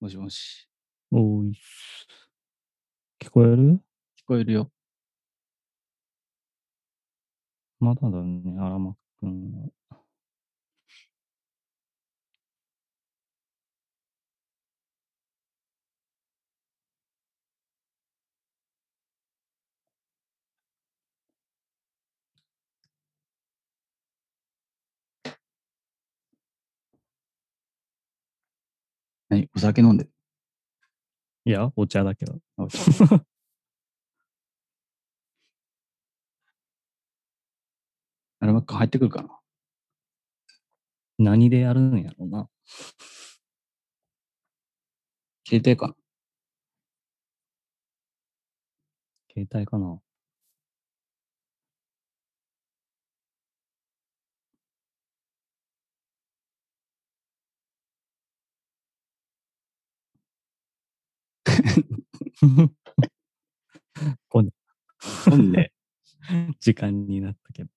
もしもし。おーいっす。聞こえる？聞こえるよ。まだだね、荒牧くんは。何？お酒飲んでるいや、お茶だけど。あお茶 あれ、マック入ってくるかな何でやるんやろうな。携帯かな携帯かな。こん飲んで、時間になったけど。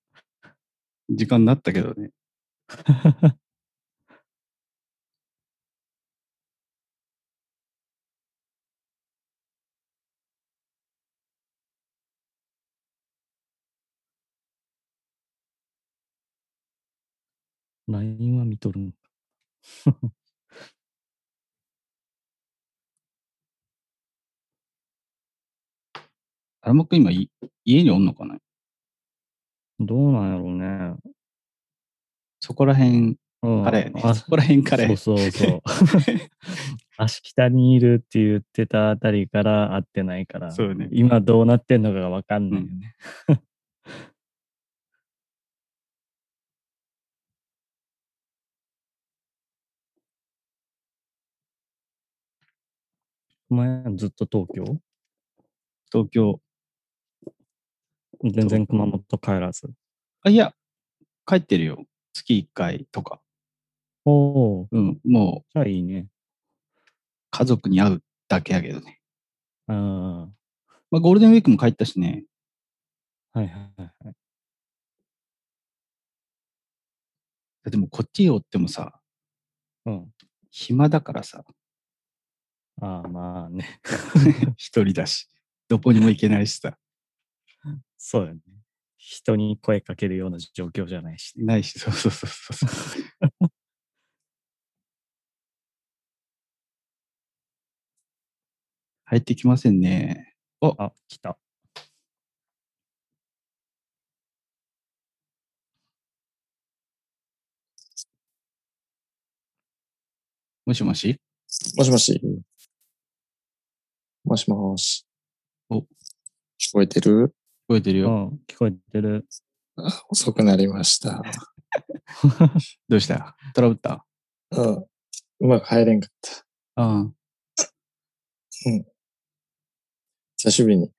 時間になったけどね。LINE は見とるんあれ、マック今い、家におんのかな？どうなんやろうね。そこら辺うんからやね。あそこら辺からやそうそうそう。足北にいるって言ってたあたりから会ってないから、そうね今どうなってんのかがわかんないよね。お前ずっと東京？東京。全然熊本帰らず。あ、いや、帰ってるよ。月1回とか。おお、うん、もうじゃあいいね。家族に会うだけやけどね。あまあ、ゴールデンウィークも帰ったしね。あ、はいはいはいはい。でもこっちおってもさ、うん。暇だからさ、ああ、まあね。一人だし、どこにも行けないしさ、そうよね。人に声かけるような状況じゃないし、ね。ないし、そうそうそうそうそう。入ってきませんね。あ、来た。もしもし？もしもし。もしもし。お聞こえてる？聞こえてるよ。うん、聞こえてる。あ 遅くなりました。どうした？トラブった？うん。うまく入れんかった。ああ、久しぶりに。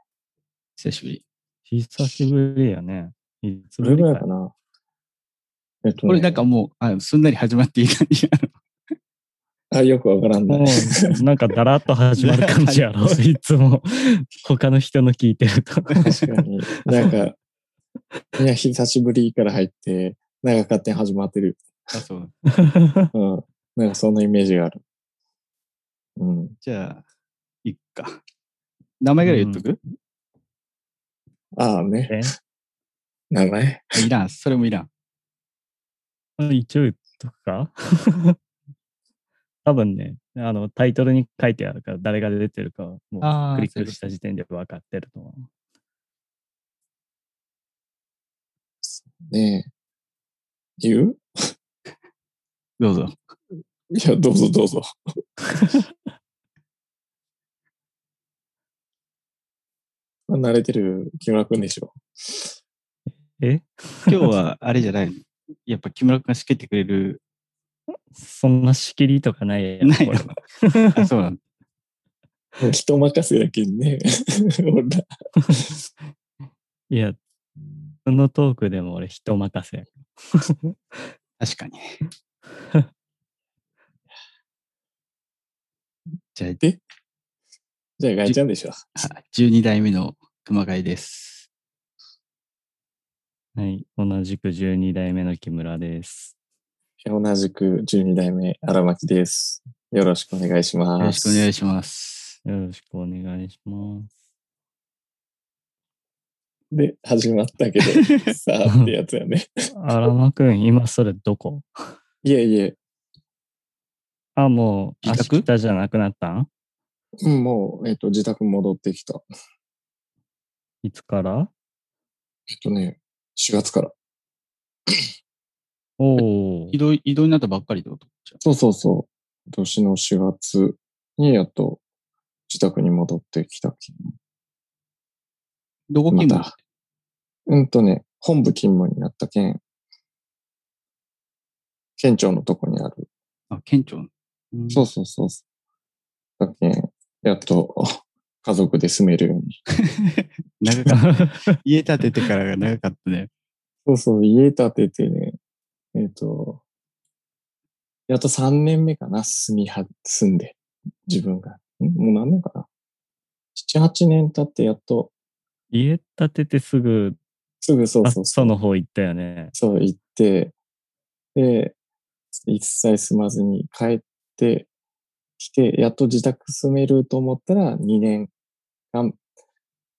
久しぶり。久しぶりやね。いつどれぶりかぐらいかなえっと、ね、これなんかもう、あすんなり始まっていい感じやろ。あ、よくわからんな。もう、なんかだらっと始まる感じやろ。いつも、他の人の聞いてると。確かに。なんか、いや、久しぶりから入って、なんか勝手に始まってる。あ、そう。うん。なんかそんなイメージがある。うん。じゃあ、いっか。名前ぐらい言っとく、ああね。え？名前？いらん、それもいらん。一応言っとくか？多分ね、あの、タイトルに書いてあるから、誰が出てるかはもうクリックした時点で分かってると思う。ねえ。言う？どうぞ。いや、どうぞどうぞ。まあ慣れてる木村くんでしょ。え？今日はあれじゃないの？やっぱ木村君が仕切ってくれる。そんな仕切りとかないやん。ない あ、そうなんだ。人任せやけんね。俺らいや、そのトークでも俺人任せや確かに。じゃあ、じゃあ、ガイちゃんでしょ。あ12代目の熊谷です。はい。同じく12代目の木村です。同じく12代目荒牧です。よろしくお願いします。よろしくお願いします。よろしくお願いします。で、始まったけど、さあってやつやね。あらまくん、今それどこ？いえいえ、あ、もう、自宅？じゃなくなったん？うんもう、えっ、と、自宅戻ってきた。いつから？えっとね、4月から。おお移。動、移動になったばっかりってこと？そうそうそう。今年の4月にやっと自宅に戻ってきた。どこ勤務またうんとね、本部勤務になったけん、県庁のとこにある。あ、県庁。うんそうそうそう。だけん、やっと 家族で住めるように。長かった。家建ててからが長かったね。そうそう、家建ててね、えっ、と、やっと3年目かな、住みは、住んで、自分が。ん？もう何年かな ?7、8年経ってやっと、家建ててすぐ、すぐそうあそうその方行ったよね。そう行って、で、一切住まずに帰ってきて、やっと自宅住めると思ったら2年間、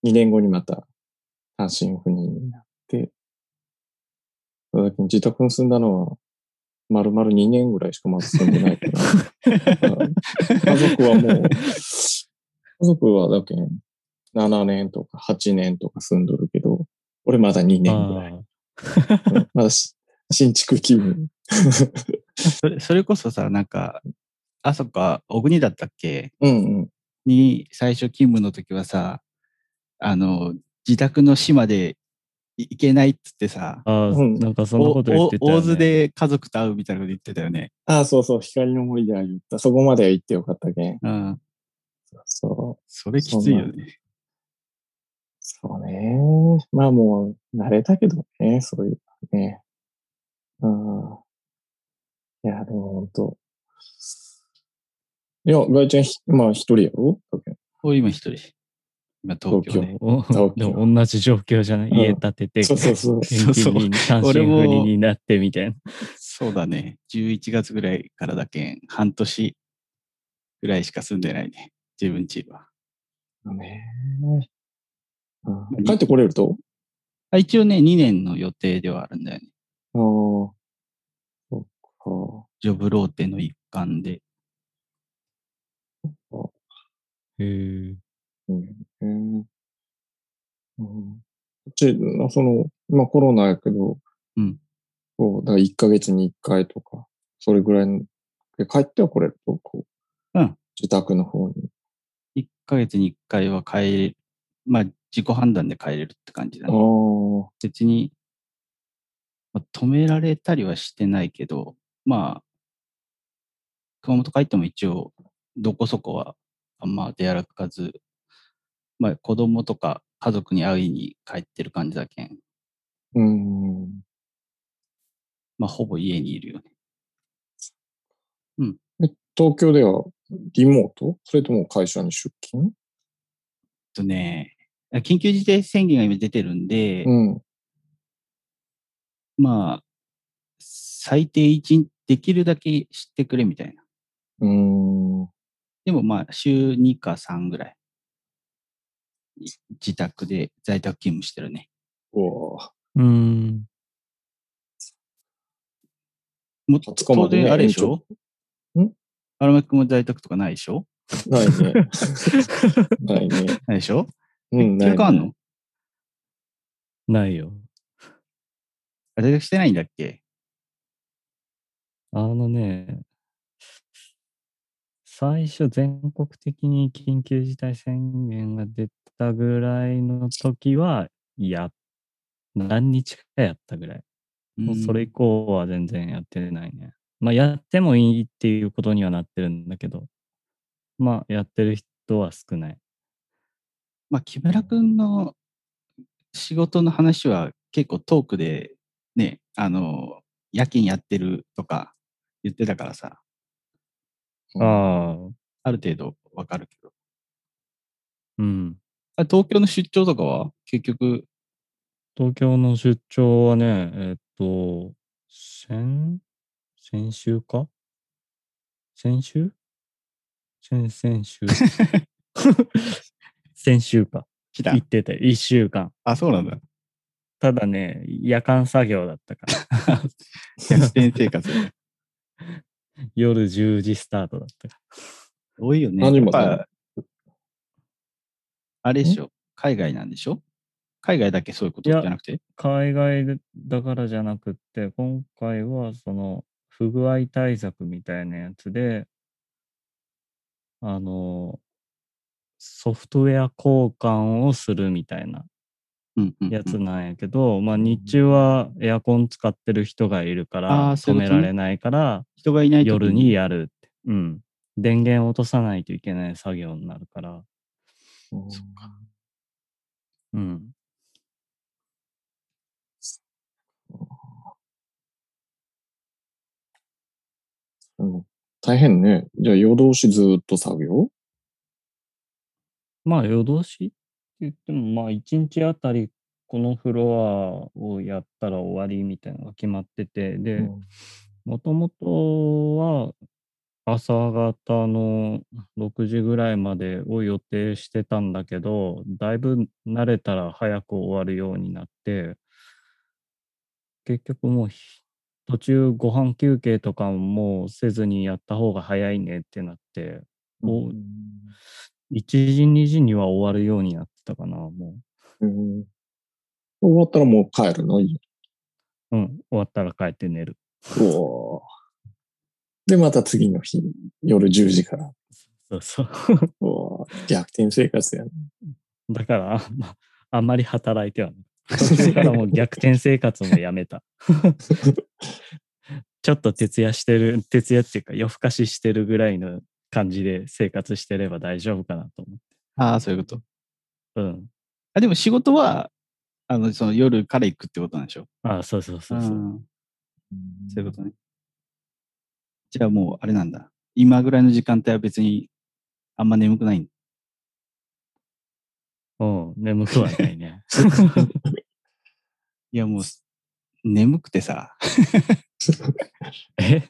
2年後にまた単身赴任になって、自宅に住んだのは、丸々2年ぐらいしかまだ住んでないから。家族はもう、家族はだけん7年とか8年とか住んどるけど、俺まだ2年ぐらい。まだし新築気分。それ、それこそさ、なんか、あそっか、小国だったっけ？うんうん。に最初勤務の時はさ、あの、自宅の島で行けないっつってさ、ああ、うんなんかそんなこと言ってたよ、ね。お大津で家族と会うみたいなこと言ってたよね。ああ、そうそう、光の森では言った。そこまでは行ってよかったけん。うん。そう。それきついよね。そうね。まあもう、慣れたけどね、そういうのね。うん。いや、でも本当いや、ガイちゃんひ、まあ一人やろ？今一人。今東京で。お東京 でも同じ状況じゃない、うん家建てて、そうそうそう。転勤に単身赴任になってみたいな。そうだね。11月ぐらいからだけん、半年ぐらいしか住んでないね。自分家は。ねうん帰ってこれると？あ一応ね、2年の予定ではあるんだよね。ああ。そっか。ジョブローテの一環で。へえ。うんうんうんち、なその、まあコロナやけど、うん。そう、だから1ヶ月に1回とか、それぐらいの、で帰ってはこれると、こう、うん自宅の方に。1ヶ月に1回は帰。まあ、自己判断で帰れるって感じだああ、ね。別に、まあ止められたりはしてないけど、まあ、熊本帰っても一応、どこそこはあんま出歩かず、まあ、子供とか家族に会いに帰ってる感じだけん、うん。まあ、ほぼ家にいるよね。え東京ではリモート？それとも会社に出勤？えっとね、緊急事態宣言が今出てるんで、うん。まあ、最低1日できるだけ知ってくれみたいな。うん。でもまあ、週2か3ぐらい、い自宅で在宅勤務してるね。うわうん。も20日ま当であれでしょ？延ん？荒牧君も在宅とかないでしょ？ないね。ないね。ないでしょ？うん、ない、休暇あんの？ないよ。あ在宅してないんだっけ？あのね、最初全国的に緊急事態宣言が出たぐらいの時は、や、何日かやったぐらい。もうそれ以降は全然やってないね。まあやってもいいっていうことにはなってるんだけど、まあやってる人は少ない。まあ、木村君の仕事の話は結構トークでね、あの、夜勤やってるとか言ってたからさ、うんああ、ある程度わかるけど。うん。あ東京の出張とかは？結局、東京の出張はね、えっと、先、先週か？先週？先々週？先週か。来た行。ってて、1週間。あ、そうなんだ。ただね、夜間作業だったから。逆転生活。夜10時スタートだった。か多いよね。何時までやっぱあれでしょ？海外なんでしょ？海外だけそういうことじゃなくて？ら。海外だからじゃなくって、今回はその不具合対策みたいなやつで、あの、ソフトウェア交換をするみたいなやつなんやけど、まあ日中はエアコン使ってる人がいるかあら止められないから、人がいない時夜にやるって。うん。電源を落とさないといけない作業になるから。うんそっかうん。うん大変ね。じゃあ夜通しずーっと作業？まあ夜通し？言っても、まあ一日あたりこのフロアをやったら終わりみたいなのが決まってて、で、うん。もともとは朝方の6時ぐらいまでを予定してたんだけど、だいぶ慣れたら早く終わるようになって、結局もうひ途中ご飯休憩とかもせずにやった方が早いねってなって、おうん1時、2時には終わるようになってたかな、もうん終わったらもう帰るの？う。うん、終わったら帰って寝る。うおーで、また次の日、夜10時から。そうそう。うおー逆転生活やね。だから、あんまあんまり働いてはない。途中からもう逆転生活もやめた。ちょっと徹夜してる、徹夜っていうか夜更かししてるぐらいの感じで生活してれば大丈夫かなと思って。ああ、そういうこと。うん。あ、でも仕事は、あの、その夜から行くってことなんでしょ？ああ、そうそうそうそう。んそういうことね。じゃあもう、あれなんだ。今ぐらいの時間帯は別に、あんま眠くない？んうん、眠くはないね。いや、もう、眠くてさ、え？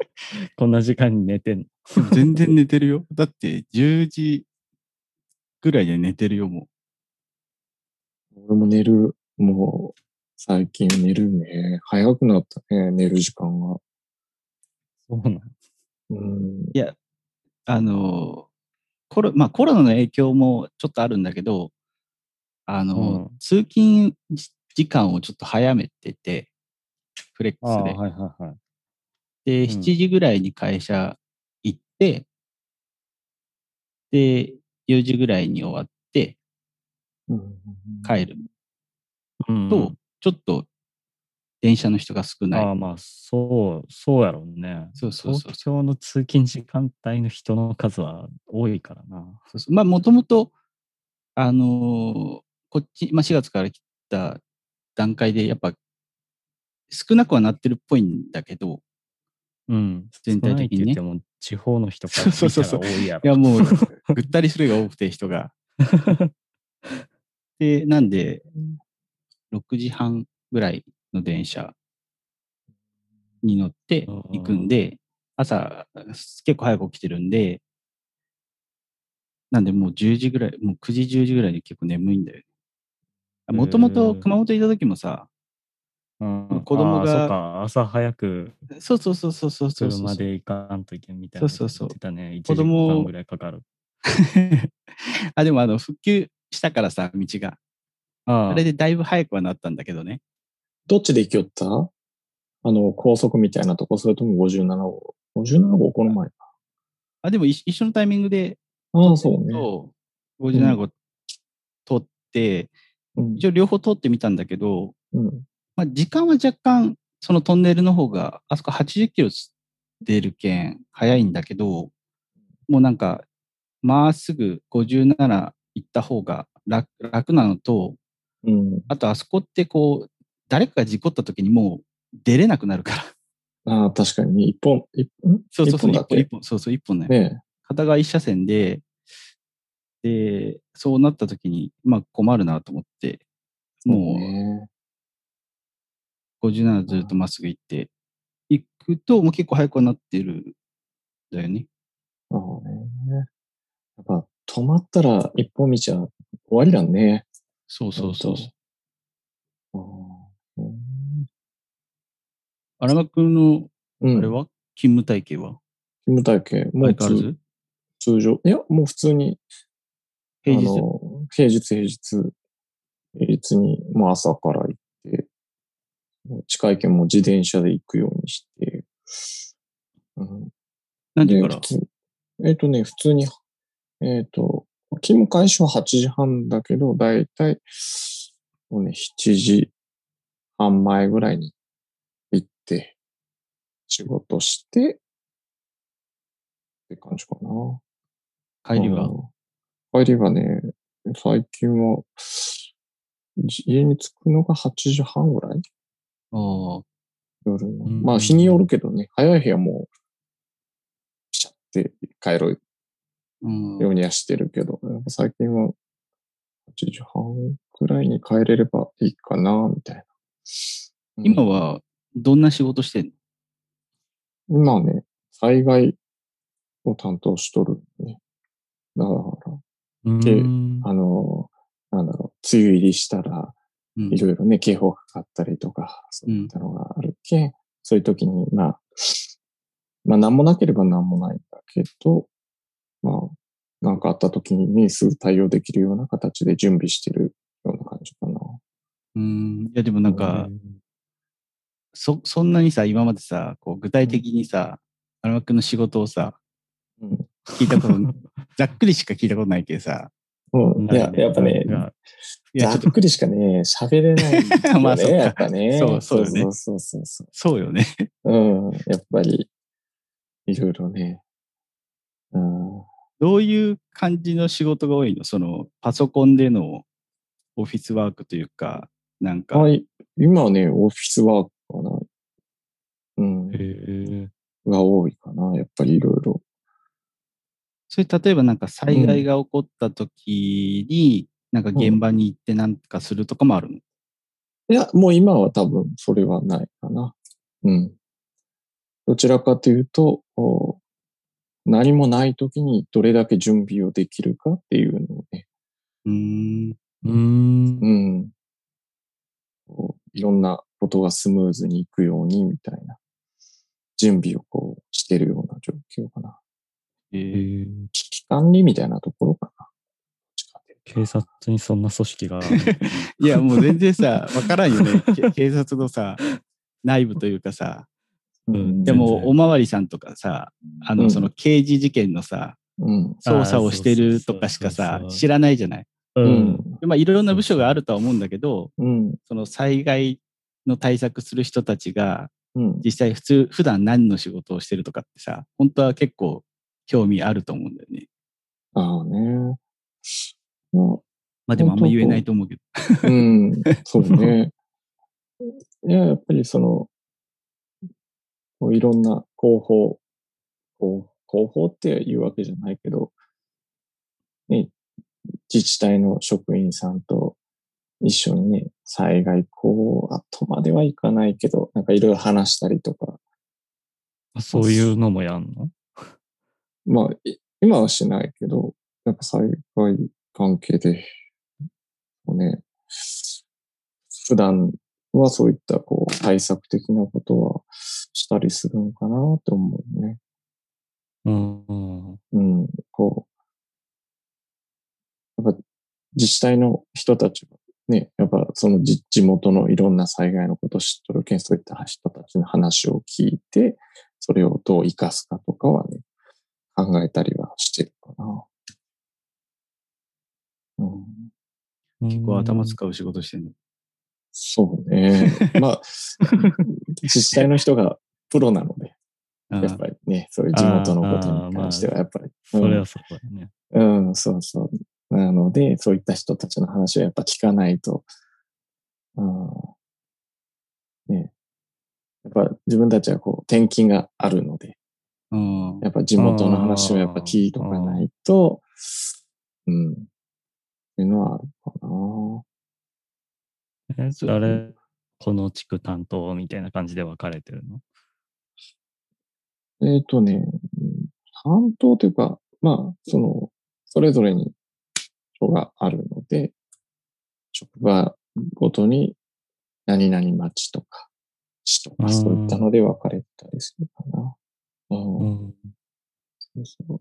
こんな時間に寝てんの？全然寝てるよ。だって、10時ぐらいで寝てるよ、も俺も寝る。もう、最近寝るね。早くなったね、寝る時間が。そうなのうん。う。いや、あの、コロ、まあコロナの影響もちょっとあるんだけど、あの、うん通勤時間をちょっと早めてて、フレックスで。はいはいはい。で、うん7時ぐらいに会社行って、で、4時ぐらいに終わってうん帰るうん、と、ちょっと電車の人が少ない。ああ、まあ、そう、そうやろうね。そうそうそうそう東京の通勤時間帯の人の数は多いからな。そうそうまあ、もともと、あのーこっち、まあ、4月から来た段階で、やっぱ、少なくはなってるっぽいんだけど、うん。全体的にねも、地方の人から見たら多いやろ。いや、もう、ぐったりするが多くて、人が。で、なんで、6時半ぐらいの電車に乗って行くんで、朝、結構早く起きてるんで、なんでもう10時ぐらい、もう9時、10時ぐらいに結構眠いんだよね。もともと熊本いた時もさ、うん子供がそうか、朝早くそうそうそうそうそうそう車で行かんといけんみたいな。そうそうそう言ってたね。1子時供間ぐらいかかる。あ、でもあの、復旧したからさ、道が。あああれでだいぶ早くはなったんだけどね。どっちで行きよった？あの、高速みたいなとこ、それとも57号？57号？この前。あ、でも一一緒のタイミングで、ああ、そうね。と57号通って、うん一応両方通ってみたんだけど、うん。まあ、時間は若干、そのトンネルの方が、あそこ80キロ出るけん、早いんだけど、もうなんか、まっすぐ57行った方が楽楽なのと、うん。あとあそこってこう、誰かが事故った時にもう出れなくなるから。ああ、確かにね。一本、一本そうそうそう、一本本そうそう、一本ね。ね片側一車線で、で、そうなった時に、まあ困るなと思って、もうね57ずっとまっすぐ行って、行くと、もう結構早くはなってるんだよね。ああね。っぱ止まったら一本道は終わりだね。そうそうそう荒間くんの、うん。あれは、勤務体系は？勤務体系、もう通相変わらず？通常。いや、もう普通に、平日？平日平日、平日に、もう朝から近い県も自転車で行くようにして、うん、で、何時から？えっ、とね、普通に、えっ、と、勤務開始は8時半だけど、だいたい、もうね、7時半前ぐらいに行って、仕事して、って感じかな。帰りは？うん。帰りはね、最近は、じ家に着くのが8時半ぐらい？ああ、夜の。うんまあ日によるけどね、早い日はもう、ピシャって帰るうん。ようにはしてるけど、やっぱ最近は8時半くらいに帰れればいいかな、みたいな。うん今は、どんな仕事してんの？今はね、災害を担当しとるね。だから、うでん。あの、なんだろう、梅雨入りしたら、うんいろいろね、警報かかったりとか、そういったのがあるけん、そういう時に、まあ、まあ、なんもなければなんもないんだけど、まあ、なんかあった時にね、すぐ対応できるような形で準備してるような感じかな。うん。いや、でもなんか、そ、そんなにさ、今までさ、こう具体的にさ、荒間くんの仕事をさ、うん。聞いたこと、ざっくりしか聞いたことないけどさ、うん、いや、やっぱね、がいや、ざっくりしかね、喋れないよね、まあそっかやっぱね。そうそうよねそうそうそうそう。そうよね。うん、やっぱり、いろいろね。うん。どういう感じの仕事が多いの？その、パソコンでのオフィスワークというか、なんか、はい。今はね、オフィスワークかな。うん。へえ。が多いかな。やっぱりいろいろ。それ例えばなんか災害が起こった時に、なんか現場に行ってなんかするとかもあるの、いや、もう今は多分それはないかな。うん。どちらかというと、お何もない時にどれだけ準備をできるかっていうのをね、うーん。うん。うん。いろんなことがスムーズにいくようにみたいな準備をこうしてるような状況かな。えー危機管理みたいなところかな。警察にそんな組織が。いや、もう全然さ、わからんよね。け 警察のさ、内部というかさ、うんでも、おまわりさんとかさ、あの、うんその刑事事件のさ、うん。捜査をしてるとかしかさ知らないじゃない？う。うんまあ、いろんな部署があるとは思うんだけど、うん。その災害の対策する人たちが、うん。実際普通、普段何の仕事をしてるとかってさ、本当は結構興味あると思うんだよね。ああね。まあまあでもあんま言えないと思うけど。うん、そうね。いや、やっぱりその、こういろんな広報、こう広報っていうわけじゃないけど、ね、自治体の職員さんと一緒にね、災害こう、後まではいかないけど、なんかいろいろ話したりとか、そういうのもやんの？まあ、い今はしないけど、やっぱ災害関係で、こうね、普段はそういったこう対策的なことはしたりするのかなと思うね。うん。うんうん、こう、やっぱ自治体の人たちがね、やっぱその地地元のいろんな災害のことを知っとるけん、そういった人たちの話を聞いて、それをどう活かすかとかはね、考えたりはしてるかな。うん、結構頭使う仕事してるの。そうね。まあ、自治体の人がプロなので、あやっぱりね、そういう地元のことに関しては、やっぱり。それはそうだね。うん、そうそう。なので、そういった人たちの話をやっぱ聞かないと、うん、ね、やっぱ自分たちはこう、転勤があるので、うん。やっぱ地元の話をやっぱ聞いとかないと、うん、っていうのはあるかな。え、誰、この地区担当みたいな感じで分かれてるの？えっ、とね、うん担当というか、まあ、その、それぞれに書があるので、職場ごとに何々町とか市とかうんそういったので分かれたりするかな。うんうん。そうそう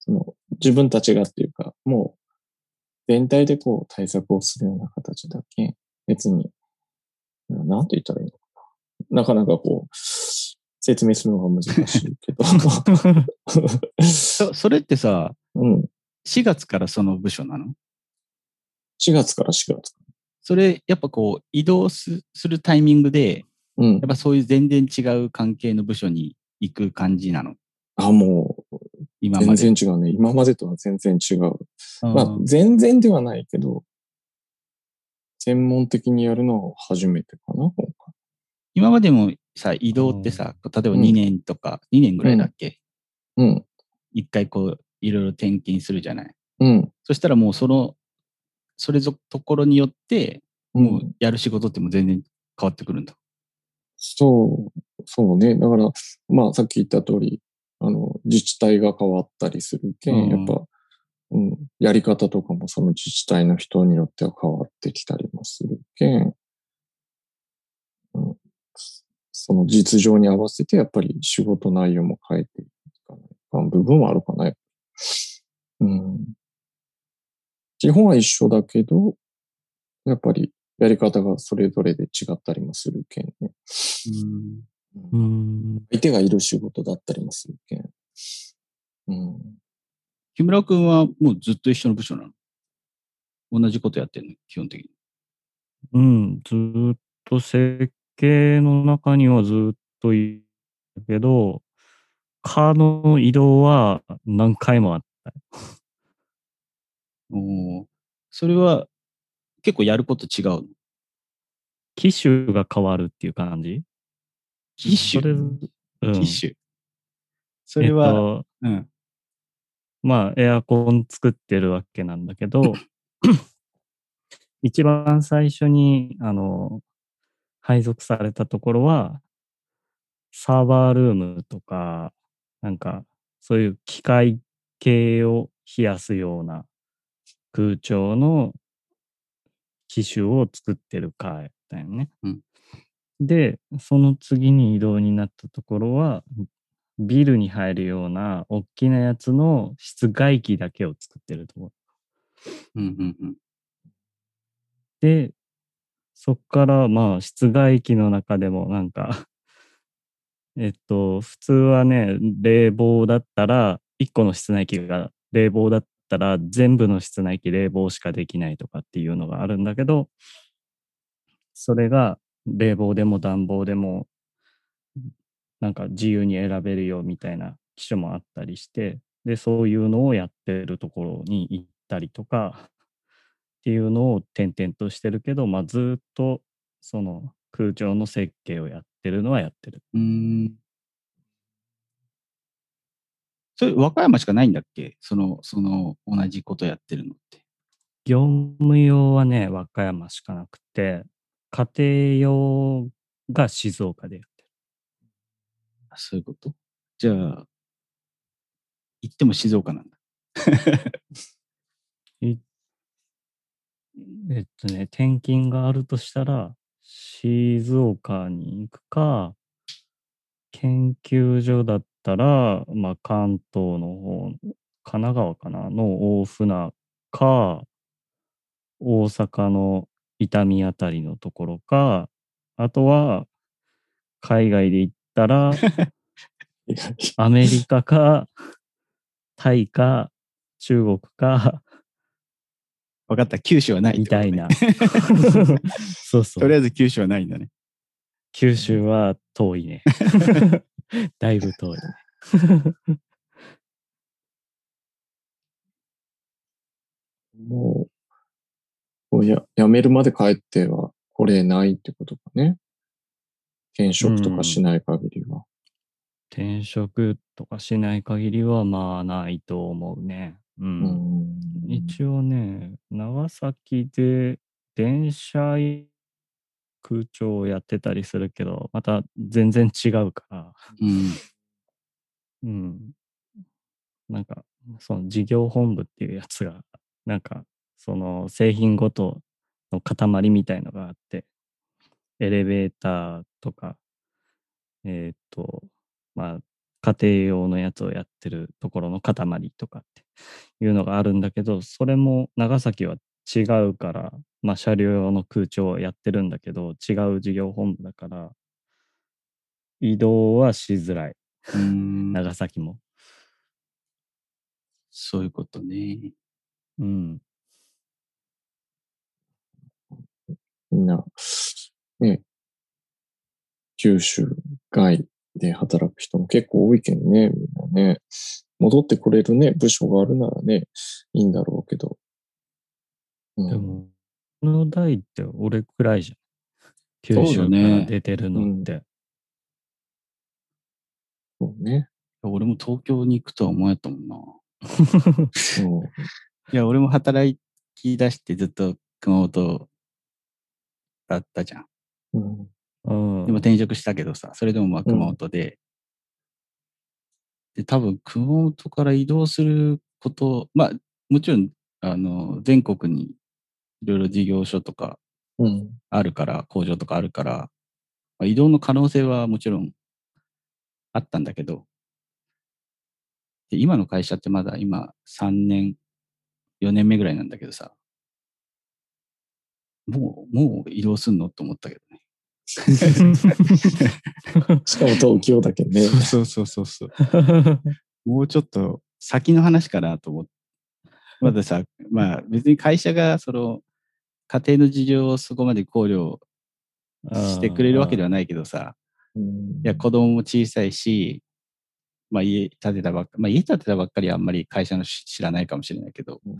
その自分たちがっていうか、もう全体でこう対策をするような形だけ、別に、ななんて言ったらいいのかな。なかなかこう、説明するのが難しいけど。そそれってさ、うん。4月からその部署なの？4月から4月。それ、やっぱこう、移動すするタイミングで、うんやっ。ぱそういう全然違う関係の部署に行く感じなの？あ、もう、今まで。全然違うね。今までとは全然違う。うんまあ、全然ではないけど、専門的にやるのは初めてかな、今回。今までもさ、移動ってさ、例えばうん2年とか、2年ぐらいだっけ？うん。一回こう、いろいろ転勤するじゃない？うん。そしたらもうその、それぞところによって、もう。うんやる仕事ってもう全然変わってくるんだ。そう、そうね。だから、まあ、さっき言った通り、あの、自治体が変わったりするけん、うんやっぱ、うん、やり方とかもその自治体の人によっては変わってきたりもするけん、うん、その実情に合わせて、やっぱり仕事内容も変えていかない部分はあるかな。うん。基本は一緒だけど、やっぱりやり方がそれぞれで違ったりもするけんね。うんうん。相手がいる仕事だったりもするけん。うん。木村くんはもうずっと一緒の部署なの？同じことやってるの？基本的に。うん、ずーっと設計の中にはずーっといるけど、カーの移動は何回もあった。おーそれは結構やること違うの？機種が変わるっていう感じ？機種？それ、うん。機種？それは、えっと、うん。まあ、エアコン作ってるわけなんだけど、一番最初に、あの、配属されたところは、サーバールームとか、なんか、そういう機械系を冷やすような空調の機種を作ってる会やったよね。うんで、その次に移動になったところは、ビルに入るような大きなやつの室外機だけを作ってるところ。うんうんうん。で、そっからまあ室外機の中でもなんか えっと、普通はね、冷房だったら、1個の室内機が冷房だったら、全部の室内機冷房しかできないとかっていうのがあるんだけど、それが冷房でも暖房でも、なんか自由に選べるよみたいな機種もあったりして、で、そういうのをやってるところに行ったりとか、っていうのを転々としてるけど、まあ、ずっとその空調の設計をやってるのはやってる。うん。それ、和歌山しかないんだっけ？その、その、同じことやってるのって。業務用はね、和歌山しかなくて、家庭用が静岡でやってる。あそういうこと？じゃあ、行っても静岡なんだ。いえっとね、転勤があるとしたら、静岡に行くか、研究所だったら、まあ、関東の方、神奈川かな？の大船か、大阪の伊丹あたりのところか、あとは、海外で行ったら、アメリカか、タイか、中国か、分かった。九州はないみたいな。そうそう。とりあえず九州はないんだね。九州は遠いね。だいぶ遠い。もう、や、辞めるまで帰ってはこれないってことかね。転職とかしない限りは。転職とかしない限りはまあないと思うね。う。うんん。一応ね、長崎で電車空調をやってたりするけど、また全然違うから、うん。うん。なんか、その事業本部っていうやつが、なんか、その製品ごとの塊みたいのがあって、エレベーターとか、えっ、と、まあ、家庭用のやつをやってるところの塊とかっていうのがあるんだけど、それも長崎は違うから、まあ、車両用の空調をやってるんだけど、違う事業本部だから、移動はしづらい。長崎も。そういうことね。うん。みんな、ね、九州外で働く人も結構多いけどね、みんなね。戻ってこれるね、部署があるならね、いいんだろうけど。うん、でも、この代って俺くらいじゃん。九州から出てるのって。そうね。俺も東京に行くとは思えたもんな。そう いや、俺も働き出してずっと熊本だったじゃん。うん。うん。でも転職したけどさ、それでもまあうん熊本で、で、多分熊本から移動すること、まあもちろん、あの、全国にいろいろ事業所とかうん。あるから、工場とかあるから、まあ、移動の可能性はもちろんあったんだけど、で今の会社ってまだ今3年、4年目ぐらいなんだけどさ、もう、もう移動すんのと思ったけどね。しかも東京だけどね。そうそうそうそう。もうちょっと先の話かなと思って。まださ、まあ別に会社がその家庭の事情をそこまで考慮してくれるわけではないけどさ、うん。いや子供も小さいし、まあ家建てたばっか、まあ家建てたばっかりはあんまり会社のし知らないかもしれないけど、うん。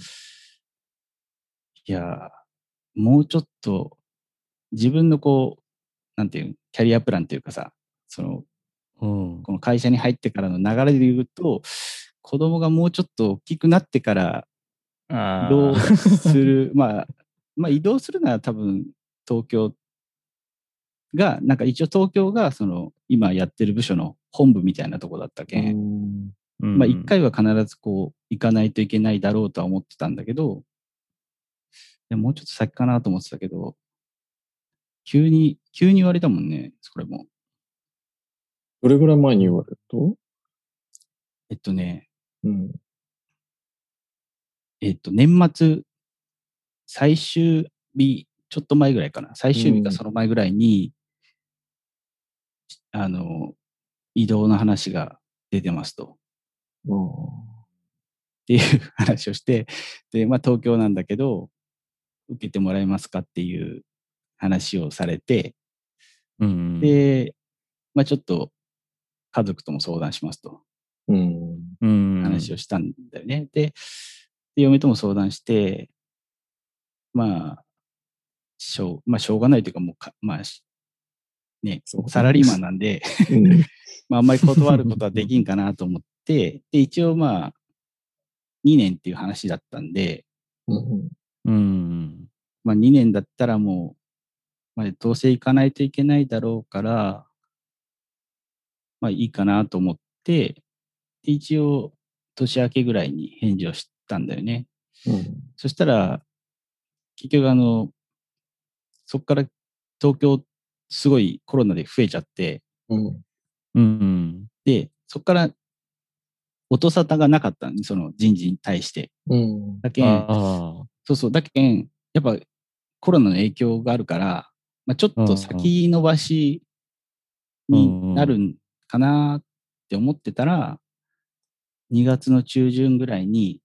いや、もうちょっと自分のこう、なんていう、キャリアプランっていうかさ、そのうん。この会社に入ってからの流れで言うと、子供がもうちょっと大きくなってからあ移動ーする、まあ、まあ移動するなら多分東京が、なんか一応東京がその今やってる部署の本部みたいなとこだったけん、まあ一回は必ずこう行かないといけないだろうとは思ってたんだけど、でもうちょっと先かなと思ってたけど、急に、急に言われたもんね、それも。どれぐらい前に言われるとえっとね、うん。えっと、年末、最終日、ちょっと前ぐらいかな。最終日うんかその前ぐらいに、あの、移動の話が出てますと。あっていう話をして、で、まあ東京なんだけど、受けてもらえますかっていう話をされて、うん。で、まあちょっと家族とも相談しますとうん。うん、話をしたんだよね。で、で嫁とも相談して、まあ、しょう、まあしょうがないというかもうか、まあし、ねサラリーマンなんで、うん。まああんまり断ることはできんかなと思って、で、一応まあ、2年っていう話だったんで、うん。うん。まあ2年だったらもう、まあどうせ行かないといけないだろうから、まあいいかなと思って、で一応年明けぐらいに返事をしたんだよね。うん。そしたら、結局あの、そこから東京すごいコロナで増えちゃって、うん。うん。で、そこから音沙汰がなかったんで、その人事に対して。うん。だけん、ああ。そうそう、だけん、やっぱコロナの影響があるから、まあ、ちょっと先延ばしになるんかなって思ってたら、2月の中旬ぐらいに、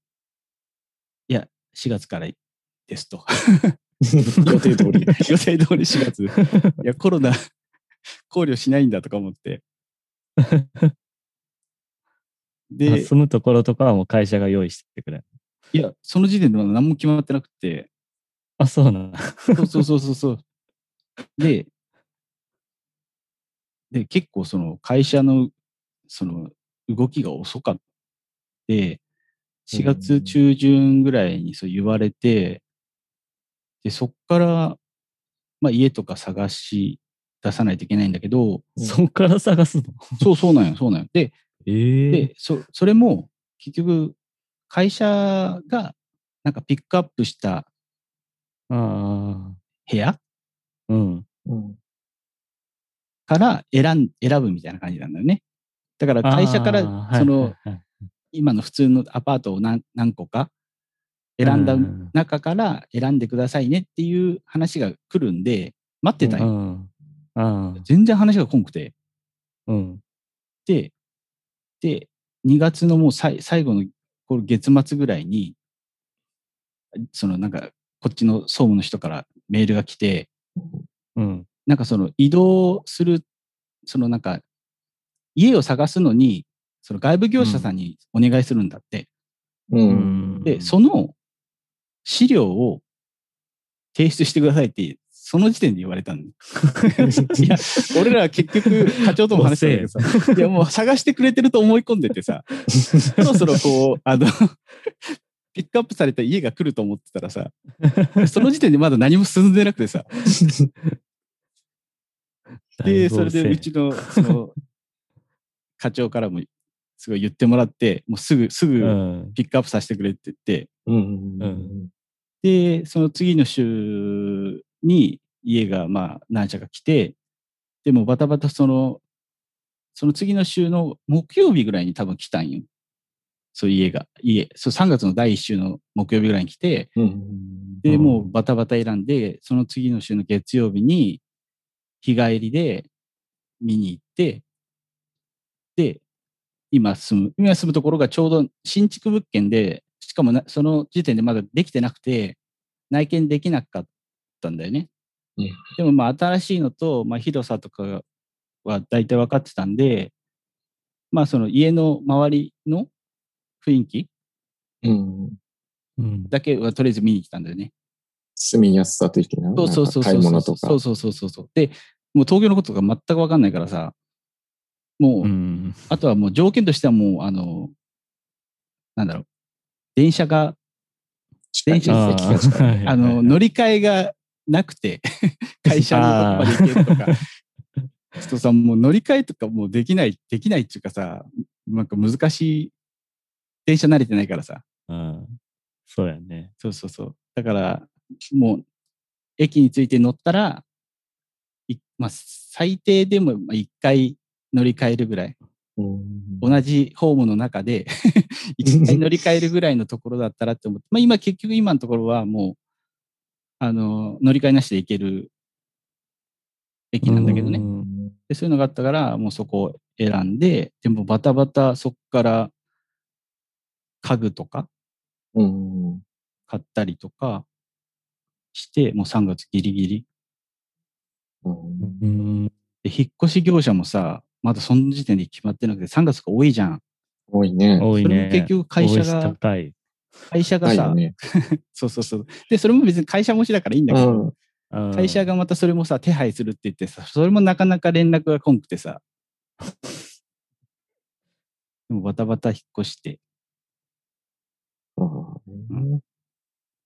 いや、4月からですと。予定通り。予定通り4月。いや、コロナ考慮しないんだとか思って。で、住むところとかはもう会社が用意してくれる。いや、その時点でまだ何も決まってなくて、あ、そうな。そうそうそうそうそう。で、で、結構その会社のその動きが遅かった。で、4月中旬ぐらいにそう言われて、で、そっから、まあ家とか探し出さないといけないんだけど、うんそっから探すの？そうそうなんよ、そうなんよ。で、ええで、そ、それも結局、会社がなんかピックアップしたああ。部屋？うん。うん。から選ん選ぶみたいな感じなんだよね。だから会社からその、今の普通のアパートを何何個か選んだうん中から選んでくださいねっていう話が来るんで、待ってたんうよ。ん。ああ。全然話が来んくて。うん。で、で、2月のもうさい最後のこれ月末ぐらいに、そのなんか、こっちの総務の人からメールが来て、うん。なんかその移動する、そのなんか、家を探すのに、その外部業者さんにお願いするんだって。う。うんん。で、その資料を提出してくださいって、その時点で言われたんで。いや、俺ら結局、課長とも話したんだけどさ、いや、もう探してくれてると思い込んでてさ、そろそろこう、あの、ピックアップされた家が来ると思ってたらさ、その時点でまだ何も進んでなくてさ、で、それでうちの、その、課長からもすごい言ってもらって、もうすぐ、すうぐん。ピックアップさせてくれって言って、うん。うんで、その次の週に家がまあ何社か来て、でもバタバタその、その次の週の木曜日ぐらいに多分来たんよ。そう家が。家。そう3月の第1週の木曜日ぐらいに来て、うん。で、うんもうバタバタ選んで、その次の週の月曜日に日帰りで見に行って、で、今住む、今住むところがちょうど新築物件で、しかもなその時点でまだできてなくて、内見できなかったんだよね。うんでもまあ新しいのと、まあ、広さとかは大体分かってたんで、まあその家の周りの雰囲気うん。うん。だけはとりあえず見に来たんだよね。住みやすさ的な？そうそうそうなんか買い物とか。そうそうそうそうそう。で、もう東京のことが全く分かんないからさ、もう、うん。あとはもう条件としてはもう、あの、なんだろう、電車が、電車あ席あ近いはいあの、乗り換えがなくて、会社のまで行けるとか、ちょっとさ、もう乗り換えとかもうできない、できないっていうかさ、なんか難しい、電車慣れてないからさ、うん。そうやね。そうそうそう。だから、もう、駅に着いて乗ったら、いまあ、最低でも1回乗り換えるぐらい。うん。同じホームの中で 1回乗り換えるぐらいのところだったらって思って、まあ今結局今のところはもう、あの、乗り換えなしで行ける駅なんだけどね。うんでそういうのがあったから、もうそこを選んで、でもバタバタそこから家具とかうん。買ったりとかして、もう3月ギリギリ。で、引っ越し業者もさ、まだその時点で決まってなくて、3月が多いじゃん。多いね。多いねそれも。結局会社が、高い。会社がさ、ね。そうそうそう。で、それも別に会社持ちだからいいんだけど、うん。うん会社がまたそれもさ、手配するって言ってさ、それもなかなか連絡が来んくてさ。でもバタバタ引っ越して。ああ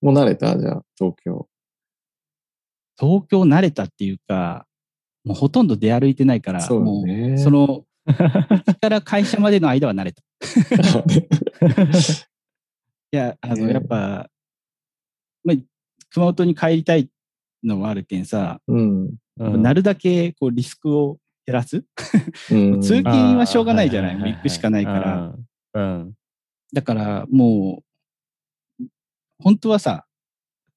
もう慣れた？じゃあ、東京。東京慣れたっていうか、もうほとんど出歩いてないから、そうも。う、その、家から会社までの間は慣れた。いや、あの、ねやっぱ、まあ、熊本に帰りたいのもあるけんさ、うん。うんなるだけこうリスクを減らす？うん。通勤はしょうがないじゃない？行くしかないから。うんうん。だからもう、本当はさ、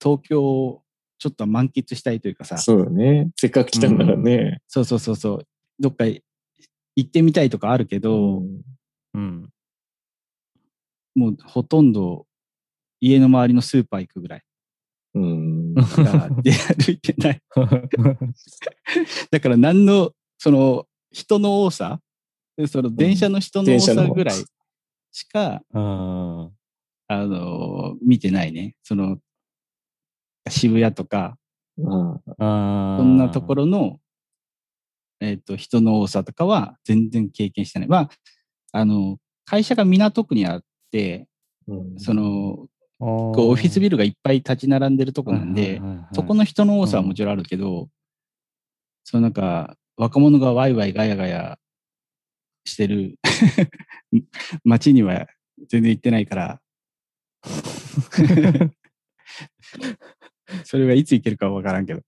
東京をちょっと満喫したいというかさ、そうよね。せっかく来たんならね。そうそうそうそう、どっか行ってみたいとかあるけど、うんうん。もうほとんど家の周りのスーパー行くぐらいうん。が出歩いてない。だから何の、その人の多さ、その電車の人の多さぐらいしか、ああの、見てないね。その、渋谷とか、あああ。そんなところの、えっ、と、人の多さとかは全然経験してない。まあ、あの、会社が港区にあって、うん。その、ここうオフィスビルがいっぱい立ち並んでるとこなんで、そこの人の多さはもちろんあるけど、そのなんか、若者がワイワイガヤガヤしてる 街には全然行ってないから、それがいつ行けるかわからんけど。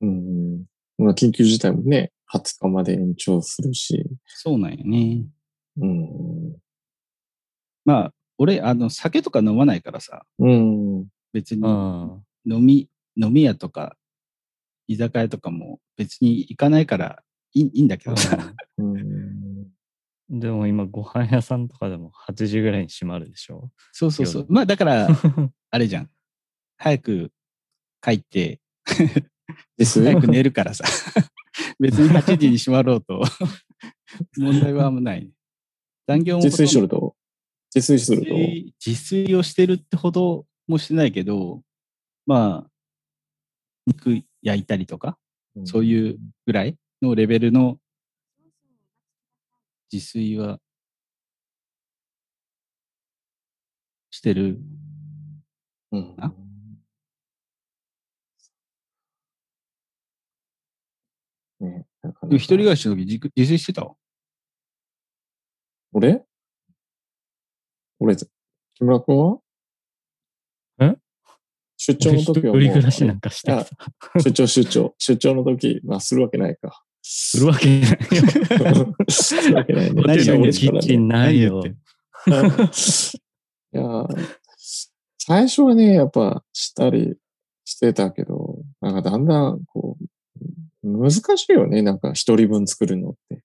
うん。まあ、緊急事態もね、20日まで延長するし。そうなんよね。うん。まあ、俺、あの、酒とか飲まないからさ、うん。別にあ飲み、飲み屋とか、居酒屋とかも別に行かないからいいいいんだけどさ。うん。でも今、ご飯屋さんとかでも8時ぐらいに閉まるでしょ？そうそうそう。夜まあ、だから、あれじゃん。早く帰って、早く寝るからさ。別に8時に閉まろうと、問題はあんまない、ね。残業もほ自炊すると？自炊すると？自炊自炊をしてるってほどもしてないけど、まあ、肉焼いたりとか、そういうぐらいのレベルの自炊はしてる。うん。あね、な？かなかでも一人暮らしの時自自炊してたわ俺？俺、木村君は？え？出張の一人時はもう。暮らしなんかしてさ。出張、出張。出張の時、まあ、するわけないか。するわけないよ。するわけないね。ホテルにキッですからねチンないよ。いやー、最初はね、やっぱしたりしてたけど、なんかだんだん、こう、難しいよね。なんか一人分作るのって。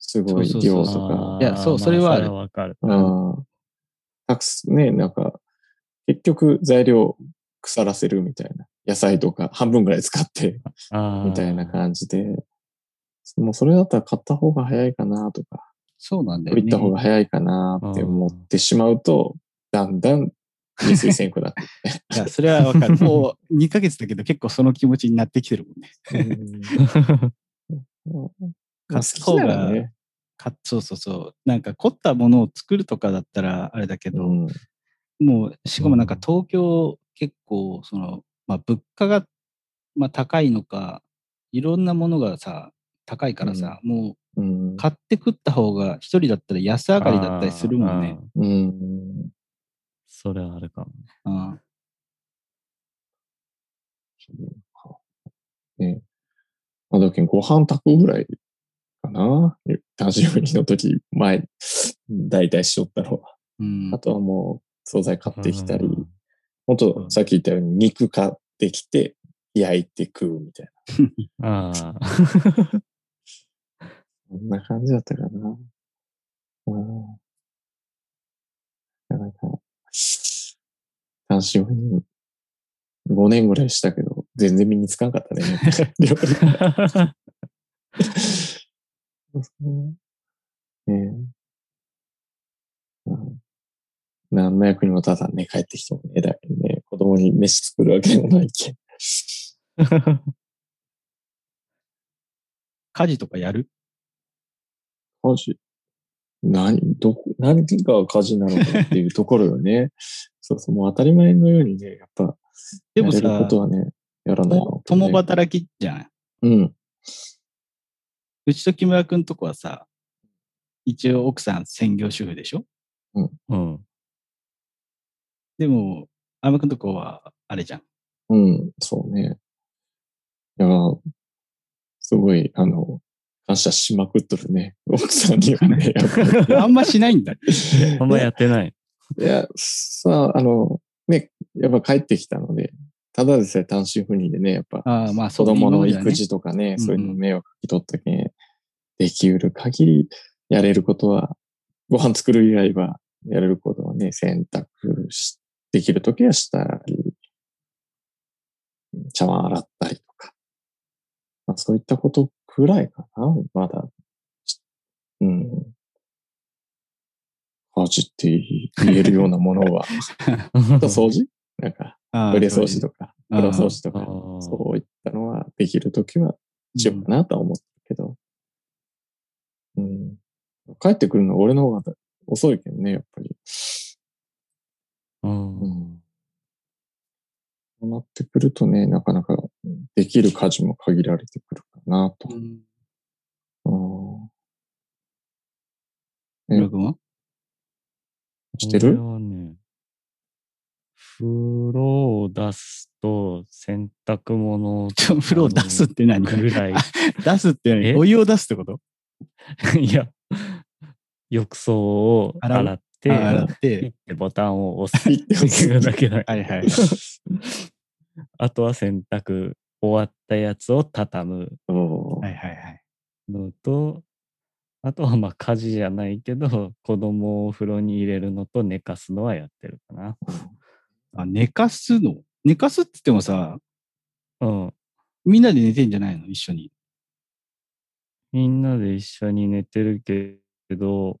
すごいそうそうそう量とか。いやそうそれはあるわかる。ああ。たくす、ね、なんか、結局材料腐らせるみたいな。野菜とか半分ぐらい使って、みたいな感じで。もうそれだったら買った方が早いかなとか、そうなんだよね。売った方が早いかなって思ってしまうと、だんだん自炊せんくなって いや、それはわかる。もう2ヶ月だけど結構その気持ちになってきてるもんね。うん買った方がね。かそうそうそう。なんか凝ったものを作るとかだったらあれだけど、うんもう、しかもなんか東京結構、その、まあ物価が、まあ高いのか、いろんなものがさ、高いからさ、もうんう買って食った方が一人だったら安上がりだったりするもんね。うん。それはあるかも。うんね。まあ、だけどご飯炊くぐらいかな。単身赴任の時、前、大体しとったのは。うんあとはもう、惣菜買ってきたりう、んもっとさっき言ったように肉買ってきて、焼いて食うみたいな。ああ。そんな感じだったかな。うん。なかなか、単身赴任、5年ぐらいしたけど、全然身につかんかったね。料理 ねえ。うん何の役にも立たんね、帰ってきてもね、だけどね、子供に飯作るわけでもないけん。家事とかやる？家事何、どこ、何が家事なのかっていうところよね。そ うそう、もう当たり前のようにね、やっぱ、でもさやれることはね、やらないの、共働きじゃん。うん。うちと木村くんとこはさ、一応奥さん専業主婦でしょ？うん。でも、あまくんとこは、あれじゃん。うん、そうね。いや、すごい、あの、感謝しまくっとるね。奥さんにはね、やっぱり。あんましないんだ。あんまやってない。いや、さあ、あの、ね、やっぱ帰ってきたので、ただでさえ単身赴任でね、やっぱああ、まあ、子供の育児とかね、うんそういうの迷惑かけとったけん、できうる限りやれることは、ご飯作る以外はやれることはね、洗濯し、できるときはしたり、茶碗洗ったりとか、まあ、そういったことくらいかな、まだ。うん。家事って言えるようなものは。あ と掃除？なんか、ああトイレ掃除とか、あ風呂掃除とか、そういったのはできるときはしようかなとは思ったけど。うん。帰ってくるのは俺の方が遅いけどね、やっぱり。うんうん。そうなってくるとね、なかなかできる家事も限られてくるかなと。う。ん。うん木村くんは？してる？ね、風呂を出すと洗濯物を 風呂を出すって何？ぐらい。出すって何？え？お湯を出すってこと？いや、浴槽を洗って、あ洗って。てボタンを押すピッて押すだけだ。はいはい。あとは洗濯終わったやつを畳むはいはいはい。のと、あとはまあ家事じゃないけど、子供をお風呂に入れるのと寝かすのはやってるかな。あ、寝かすの？寝かすって言ってもさ、うん。みんなで寝てんじゃないの？一緒に。みんなで一緒に寝てるけど、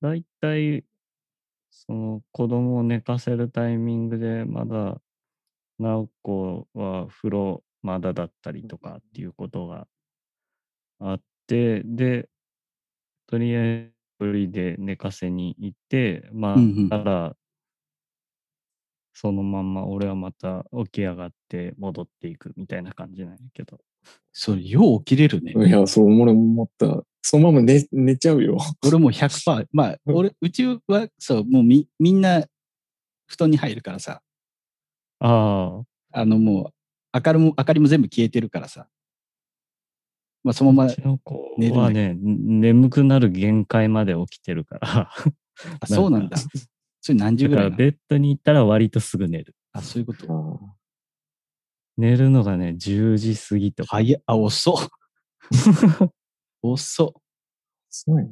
だいたい、その子供を寝かせるタイミングでまだ、直子は風呂まだだったりとかっていうことがあって、で、とりあえず一人で寝かせに行って、まあ、たら、そのまんま俺はまた起き上がって戻っていくみたいな感じなんやけど。それ、よう起きれるね。いや、そう、俺も思った。そのまま寝、寝ちゃうよ。俺もう100%。まあ、うん俺、うちは、そう、もうみ、みんな、布団に入るからさ、ああ、あの、もう、明かりも、明かりも全部消えてるからさ。まあ、そのまま寝るはね、ん眠くなる限界まで起きてるから。あそうなんだ。それ何時だからぐらいなの？ベッドに行ったら割とすぐ寝る。あ、そういうこあと。ー寝るのがね、10時過ぎとか。早っ、あ、遅っ。遅っ。すごいね。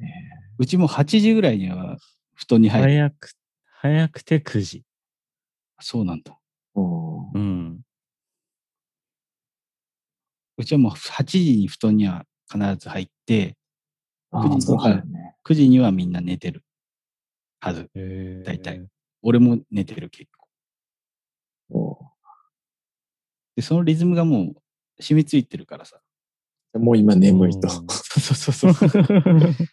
うちも8時ぐらいには布団に入る。早く、早くて9時。そうなんだ。おーうん。うちはもう8時に布団には必ず入って、9あー、そう時とかだね。9時にはみんな寝てるはず。大体。俺も寝てる結構。おで、そのリズムがもう染みついてるからさ。ーもう今眠いと。うんそうそうそうそう。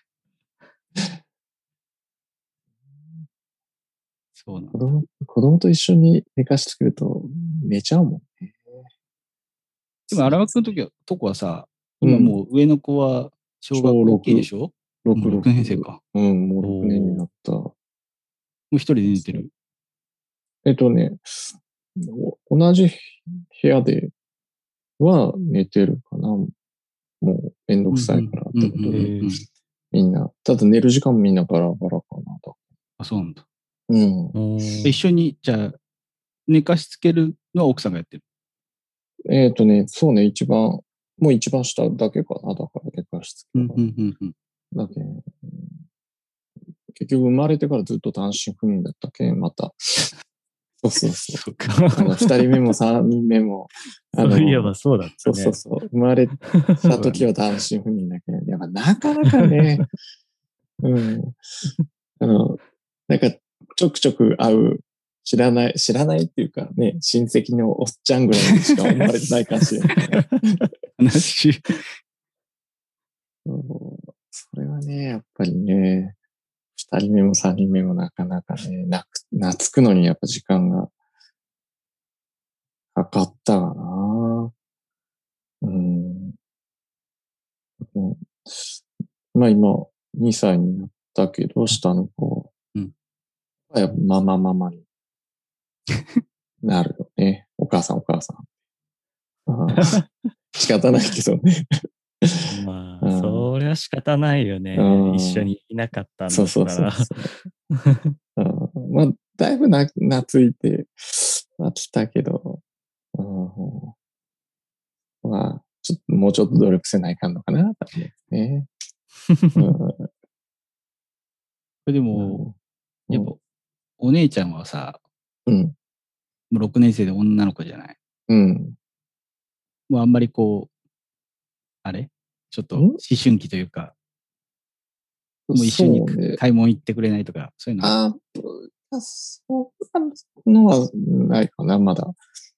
そう。子供、子供と一緒に寝かしてくると寝ちゃうもんね。でも荒川くんの時は、とこはさ、今もう上の子は小学校小六 OK でしょ？6、6 6年生。か。うん、もう6年になった。もう一人で寝てる？えっとね、お同じ部屋では寝てるかな。もうめんどくさいからってことで、みんな。ただ寝る時間もみんなバラバラかなと。あ、そうなんだ。うん。一緒に、じゃあ、寝かしつけるのは奥さんがやってる？えっ、とね、そうね、一番、もう一番下だけかな。だから寝かしつけが。うんうんうんうん。だけ結局生まれてからずっと単身赴任だったけん、また。そうそうそう。二人目も三人目も、あ のそういえばそうだったね。そうそうそう。生まれた時は単身赴任だけど、やっぱなかなかね、うん。あの、なんかちょくちょく会う、知らない、知らないっていうかね、親戚のおっちゃんぐらいにしか思われてないかもしれない。それはね、やっぱりね、二人目も三人目もなかなかね、なく、懐くのにやっぱ時間がかかったかな。うん。うんまあ今、2歳になったけど、下の子。うん。やっぱママママに なるよね。お母さんお母さん。仕方ないけどね。まあ、うんそりゃ仕方ないよね。うん一緒にいなかったんだそうそうそうら。そう。うんまあ、だいぶな懐いてはきたけど、うん、まあ、ちょっともうちょっと努力せないかんのかな、と思うね。うん。これでも、やっぱ、お姉ちゃんはさ、うん、もう6年生で女の子じゃない？うん。もうあんまりこう、あれ？ちょっとん？思春期というか、もう一緒に買い物行ってくれないとか、そういうのは？ああ、そうのはないかな、まだ。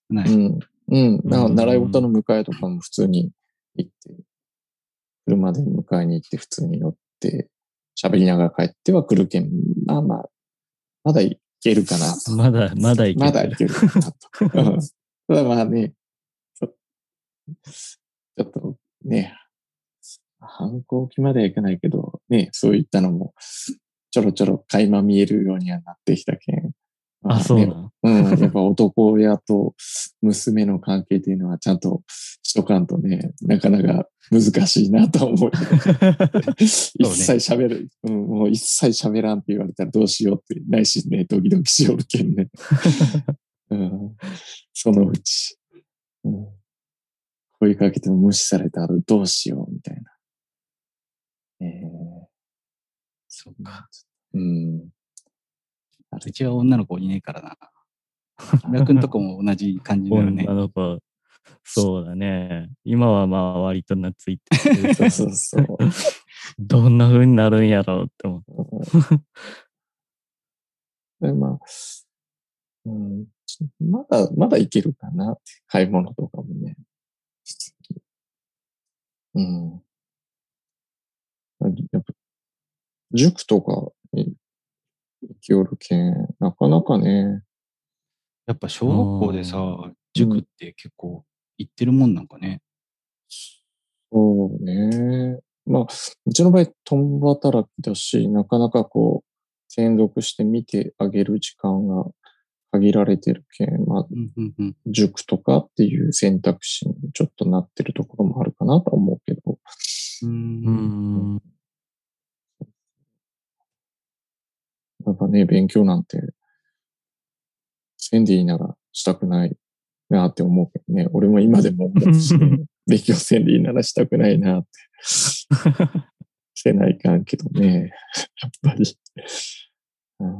ない。うん。うん。だからうん習い事の迎えとかも普通に行って、車で迎えに行って普通に乗って、喋りながら帰っては来るけん、まあまあ、まだいけるかなと。まだ、まだいけまだいけるかなと。うんただまあね、ちょ ちょっとね、反抗期まではいかないけど、ね、そういったのも、ちちょろちょろ垣間見えるようにはなってきたけん。あ、そうねなん。うん、やっぱ男親と娘の関係っていうのはちゃんとしとかんとね、なかなか難しいなと思う。一切喋る、うん、もう一切喋らんって言われたらどうしようってないしね、ドキドキしよるけんね。うん、そのうち、うん。声かけても無視されたらどうしようみたいな。えー、そうか。うん。うちは女の子いねえからな。木村くんとこも同じ感じだよね女。の子、そうだね。今はまあ割と懐いてる そうそうそう。どんな風になるんやろうって思って。でまあ、うん、まだ、まだいけるかな。買い物とかもね。うん。やっぱ、塾とかに行きおるけん、なかなかね、やっぱ小学校でさう、塾って結構行ってるもんなんかね。そうね。まあ、うちの場合、共働きだし、なかなかこう、専属して見てあげる時間が限られてるけん、まあ、うんうんうん。塾とかっていう選択肢にちょっとなってるところもあるかなとは思うけど、う。うんやっぱね、勉強なんて、せんでいいならしたくないなって思うけどね、俺も今でも思うし、ね、勉強せんでいいならしたくないなって、してないかんけどね、やっぱり。うん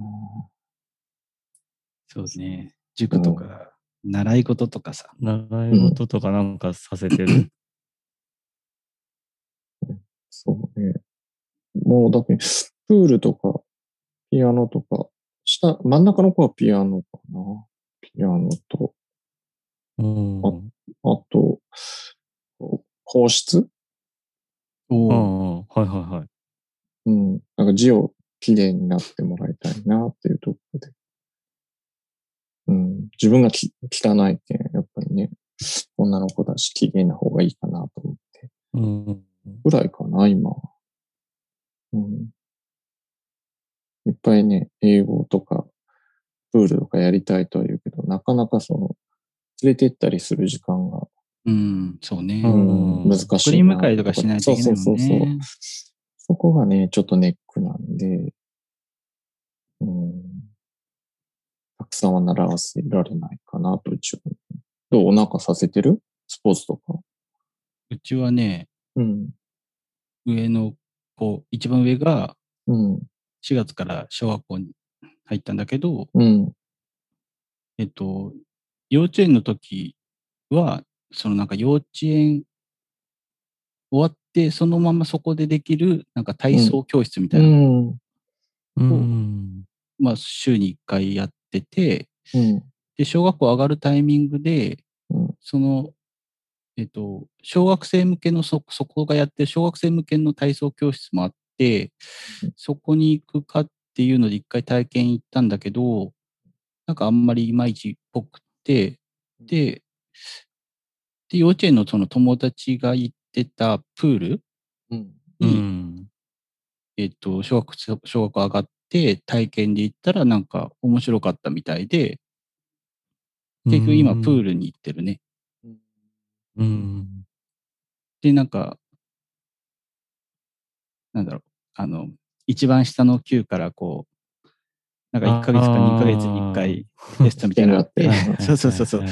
そうね。塾とか、習い事とかさ。習い事とかなんかさせてる。そうね。もうだけ、プールとか、ピアノとか、下、真ん中の子はピアノかな。ピアノと、うん。あと、皇室？うん。はいはいはい。うん。なんか字をきれいになってもらいたいなっていうところで。うん。自分がき汚いけん、やっぱりね、女の子だし、綺麗な方がいいかなと思って。うん。ぐらいかな、今。うん。いっぱいね、英語とか、プールとかやりたいとは言うけど、なかなかその、連れてったりする時間が、うん、そうね。うん難しいな。送り迎えとかしないといけないもんそうそうそうそう。ね。そこがね、ちょっとネックなんで、うん。たくさんは習わせられないかなと、一応。どう？お腹させてる？スポーツとか？うちはね、うん。上の子、一番上がうん。4月から小学校に入ったんだけど、うん。えっと、幼稚園の時は、そのなんか幼稚園終わって、そのままそこでできる、なんか体操教室みたういな、ん。うん。まあ週に1回やってて、うん。で、小学校上がるタイミングで、うんその、えっと、小学生向けのそ、そこがやってる小学生向けの体操教室もあっそこに行くかっていうので一回体験行ったんだけど、なんかあんまりいまいちっぽくて、で、で、幼稚園のその友達が行ってたプールうん。うに、ん。えっと、小学、小学校上がって体験で行ったらなんか面白かったみたいで、結局今プールに行ってるね。うん。で、なんか、なんだろう、あの、一番下の級からこう、なんか1ヶ月か2ヶ月に1回テストみたいなのがあって そうそうそうそう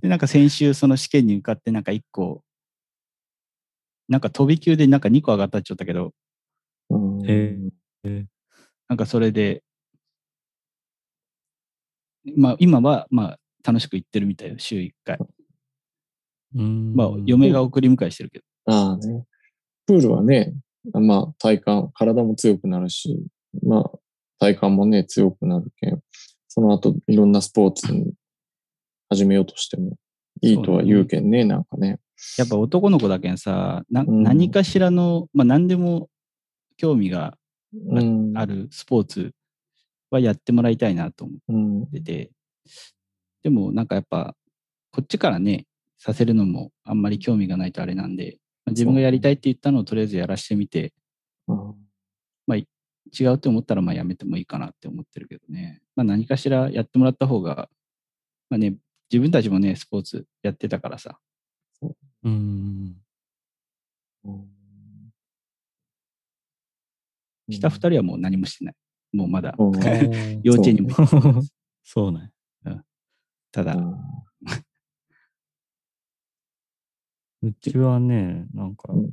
で、なんか先週その試験に受かってなんか1個、なんか飛び級でなんか2個上がったっちゃったけど、えなんかそれで、まあ今はまあ楽しく行ってるみたいよ、週1回。うんまあ嫁が送り迎えしてるけど。ああね。プールはね、まあ体幹、体も強くなるし、まあ体幹もね、強くなるけん、その後いろんなスポーツに始めようとしてもいいとは言うけんね、なんかね。やっぱ男の子だけんさ、なうん何かしらの、まあ何でも興味がうん。あるスポーツはやってもらいたいなと思うん。ってて、でもなんかやっぱ、こっちからね、させるのもあんまり興味がないとあれなんで、まあ自分がやりたいって言ったのをとりあえずやらしてみて、うん。違うって思ったら、まあやめてもいいかなって思ってるけどね。まあ何かしらやってもらった方が、まあね、自分たちもね、スポーツやってたからさ。う。ん。うん。下二人はもう何もしてない。もうまだ、うん。幼稚園にもそうね。ただ、うちはね、なんかうん、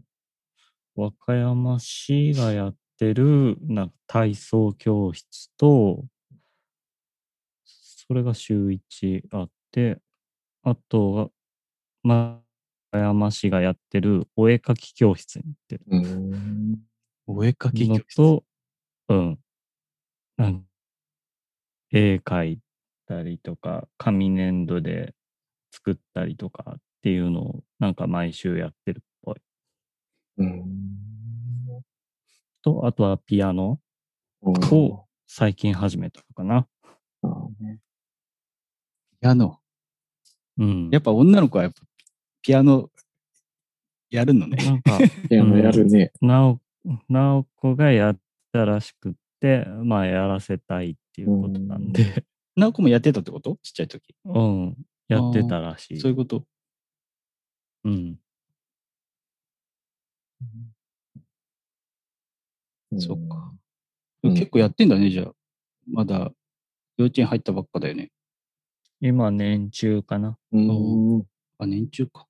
和歌山市がやってる、なんか体操教室と、それが週1あって、あとは、ま和歌山市がやってるお絵描き教室に行ってるうん。お絵描き教室。のと、うん。なん絵描いたりとか、紙粘土で作ったりとかっていうのを、なんか毎週やってるっぽい。うん。と、あとはピアノを最近始めたのかな。ねピアノ。うん。やっぱ女の子はやっぱピアノやるのね。なんか、ピアノやるね。なお、なおこがやったらしくって、まあやらせたいっていうことなんで、なおこもやってたってこと？ちっちゃい時。うん、やってたらしい。そういうこと。うん。そっか。うん結構やってんだね、じゃあ。まだ幼稚園入ったばっかだよね。今、年中かな。うん。あ、年中か。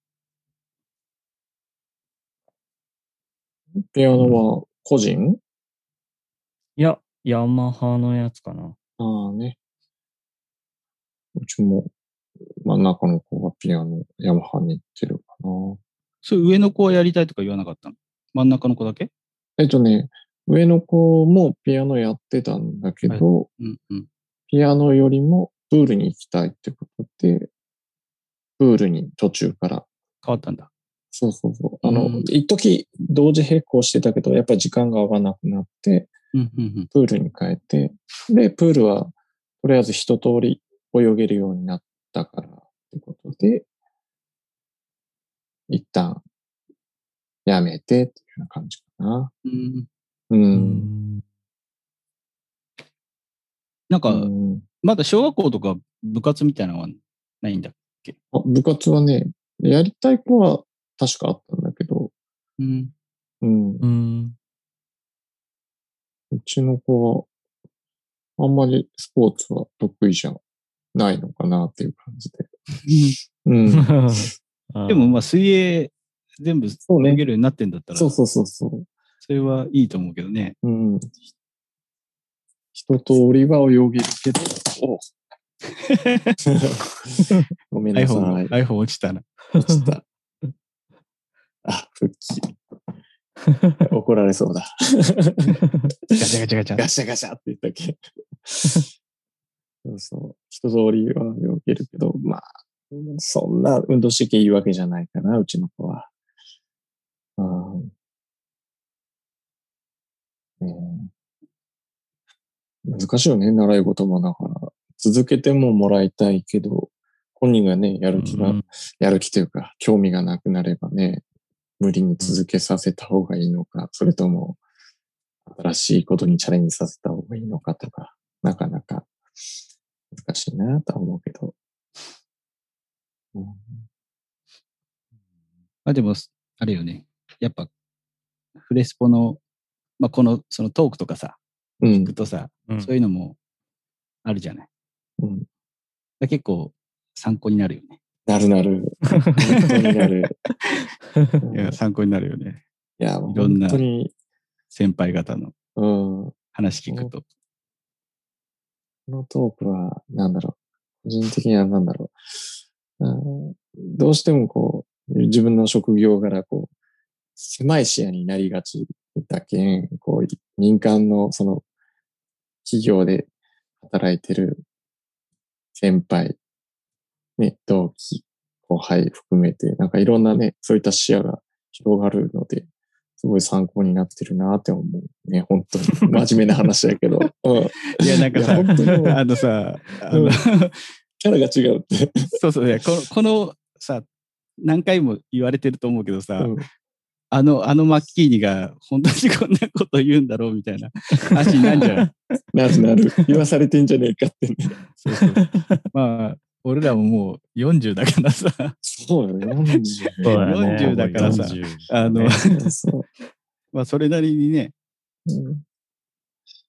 ピアノは個人？いや、ヤマハのやつかな。ああね。うちも真ん中の子がピアノ、ヤマハに行ってる。それ上の子はやりたいとか言わなかったの？真ん中の子だけ？えっとね、上の子もピアノやってたんだけど、うんうん。ピアノよりもプールに行きたいってことで、プールに途中から、変わったんだ。そうそうそう。あの、うん一時同時並行してたけど、やっぱり時間が合わなくなって、うんうんうん。プールに変えて、で、プールはとりあえず一通り泳げるようになったからってことで、一旦やめてっていうような感じかな。うん、う。うんなんか、うんまだ小学校とか部活みたいなのはないんだ。あ部活はね、やりたい子は確かあったんだけど、うん。うん。うん。うちの子は、あんまりスポーツは得意じゃないのかなっていう感じで。うん。でもまあ水泳全部そうね泳げるようになってんだったら、そうそうそうそう。それはいいと思うけどね。うん。一通りは泳げるけど、お ごめんなさ iPhone, い。iPhone 落ちたな。落ちた。あ、復帰。怒られそうだ。ガチャガチャガチャ。ガシャガシャって言ったっけ。そうそう。一通りは泳げるけど、まあ、そんな運動神経いいわけじゃないかな、うちの子は。うんねえ難しいよね、習い事もだから。続けてももらいたいけど、本人がね、やる気が、うんやる気というか、興味がなくなればね、無理に続けさせた方がいいのか、それとも、新しいことにチャレンジさせた方がいいのかとか、なかなか難しいなとは思うけど。うんまあでも、あれよね。やっぱ、フレスポの、まあこの、そのトークとかさ、うん聞くとさ、うんそういうのもあるじゃない。うん。だ結構参考になるよね。なるなる。本当になる。う んいや、参考になるよね。いや、いろんな本当に、先輩方のうん。話聞くと。このトークは、なんだろう。個人的にはなんだろう。うんどうしてもこう、自分の職業柄、こう、狭い視野になりがちだけん、こう、民間のその、企業で働いてる先輩、ね、同期、後輩含めて、なんかいろんなね、そういった視野が広がるので、すごい参考になってるなって思う。ね、本当に。真面目な話だけど。うん。いや、なんかさ、あのさ、あの、うんキャラが違うって。そうそう、いやこの、このさ、何回も言われてると思うけどさ、うんあの、あのマッキーニが本当にこんなこと言うんだろうみたいな話になるんじゃない？なるなる。言わされてんじゃねえかってね。そうそう。まあ、俺らももう40だからさ、そうよね。40そうだね40だからさ40あの。まあ、それなりにね、うん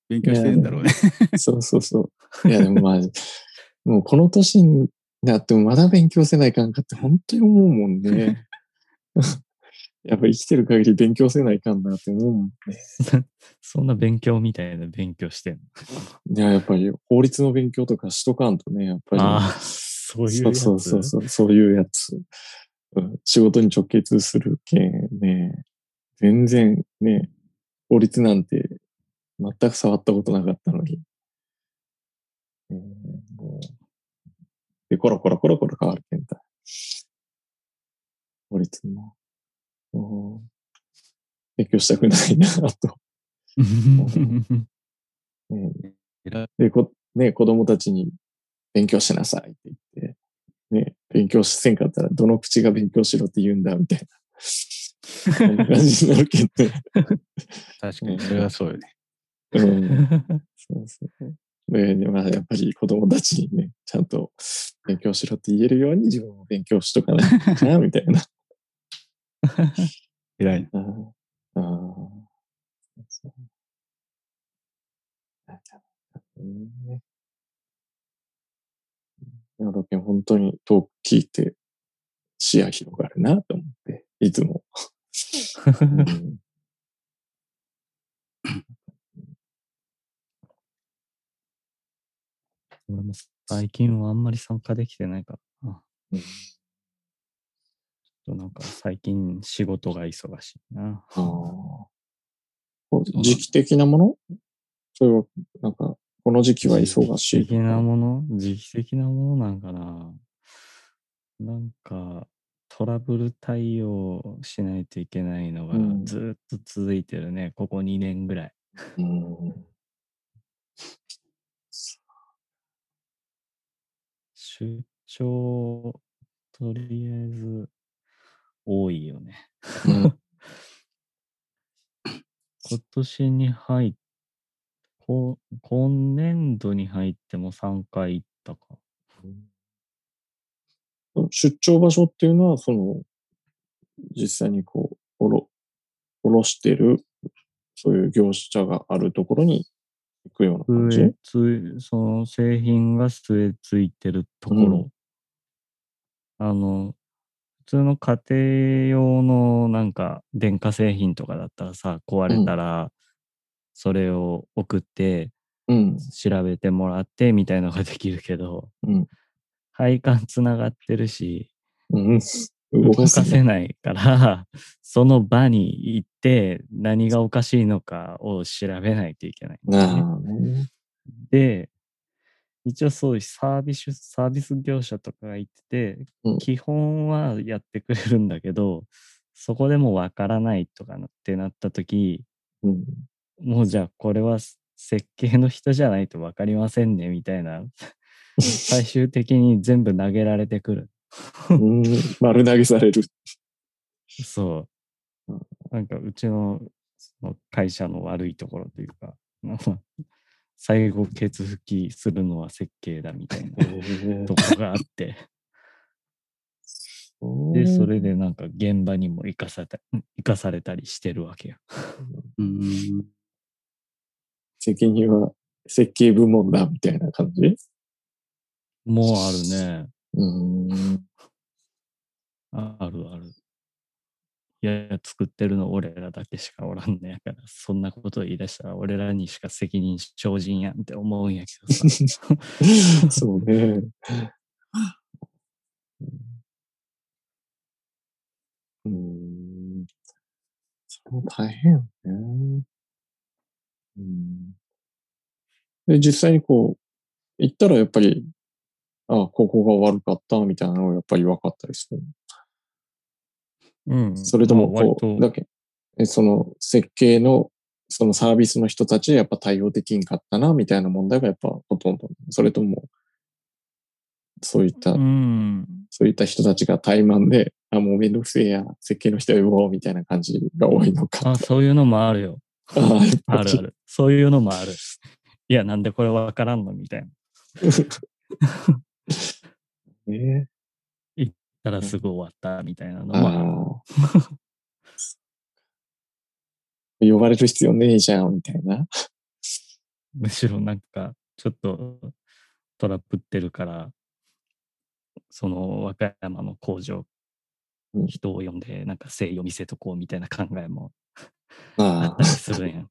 勉強してるんだろうね。そうそうそう。いや、でもまあ、もうこの年になってもまだ勉強せないかんかって本当に思うもんね。やっぱ生きてる限り勉強せないかんなって思うもんね。そんな勉強みたいな勉強してんの？いや、やっぱり法律の勉強とかしとかんとね、やっぱり。ああ、そういうやつ？そうそうそうそう、そういうやつ。うん仕事に直結するけんね。全然ね、法律なんて全く触ったことなかったのに。えーもうで、コロコロコロコロ変わるけんだ。法律も。うん勉強したくないな、と。ねで、こ、ね、子供たちに勉強しなさいって言って、ね、勉強せんかったらどの口が勉強しろって言うんだ、みたいな。そんな感じになるけどね。確かに、それはそうよね。うん。そうそう。まあ、やっぱり子供たちにね、ちゃんと勉強しろって言えるように自分も勉強しとかないとな、みたいな。偉いな。ああ。そうね。いやだけど本当にトーク聞いて視野広がるなと思って、いつも。うん俺も最近はあんまり参加できてないからな。うんちょっとなんか最近仕事が忙しいな。時期的なもの？それは、なんか、この時期は忙しい時期的なもの？時期的なものなんかな。なんか、トラブル対応しないといけないのがうんずーっと続いてるね。ここ2年ぐらい。うん出張、とりあえず、多いよね。うん 今年に入っこ今年度に入っても3回行ったか。出張場所っていうのは、その、実際にこう、おろ、おろしてる、そういう業者があるところに行くような感じその製品が据え付いてるところ。あの、普通の家庭用のなんか電化製品とかだったらさ、壊れたら、それを送ってうん。調べてもらってみたいのができるけど、うん。配管つながってるし、うん。動かせない。から、その場に行って何がおかしいのかを調べないといけないね。で、一応そういうサービス、サービス業者とかがいてて、うん基本はやってくれるんだけど、そこでもわからないとかなってなった時、うん。もうじゃあこれは設計の人じゃないとわかりませんねみたいな、最終的に全部投げられてくる。うん。丸投げされる。そううん。なんかうちのその会社の悪いところというか、ま あ最後ケツ吹きするのは設計だみたいなとこがあって、で、それでなんか現場にも生かされた生かされたりしてるわけよ。うん。責任は設計部門だみたいな感じ？もうあるね。うん。ああるある。いやいや、作ってるの俺らだけしかおらんねやから、そんなこと言い出したら俺らにしか責任生じんやんって思うんやけどさ。そうね。うん。それも大変よね。うん。で、実際にこう、行ったらやっぱり、あここが悪かったみたいなのがやっぱり分かったりする。うん。それともまあ割こう、だけ、えその設計の、そのサービスの人たちやっぱ対応できんかったな、みたいな問題がやっぱほとんど。それとも、そういった、うん。そういった人たちが怠慢で、あ、もうめんどくせえや、設計の人呼ぼうみたいな感じが多いのか。あ、そういうのもあるよ。ああるある。そういうのもある。いや、なんでこれわからんのみたいな。ねたらすぐ終わったみたいなのもある。ああ。呼ばれる必要ねえじゃん、みたいな。むしろなんか、ちょっとトラップってるから、その和歌山の工場うん、人を呼んで、なんか誠意を見せとこうみたいな考えもああったりするんやん。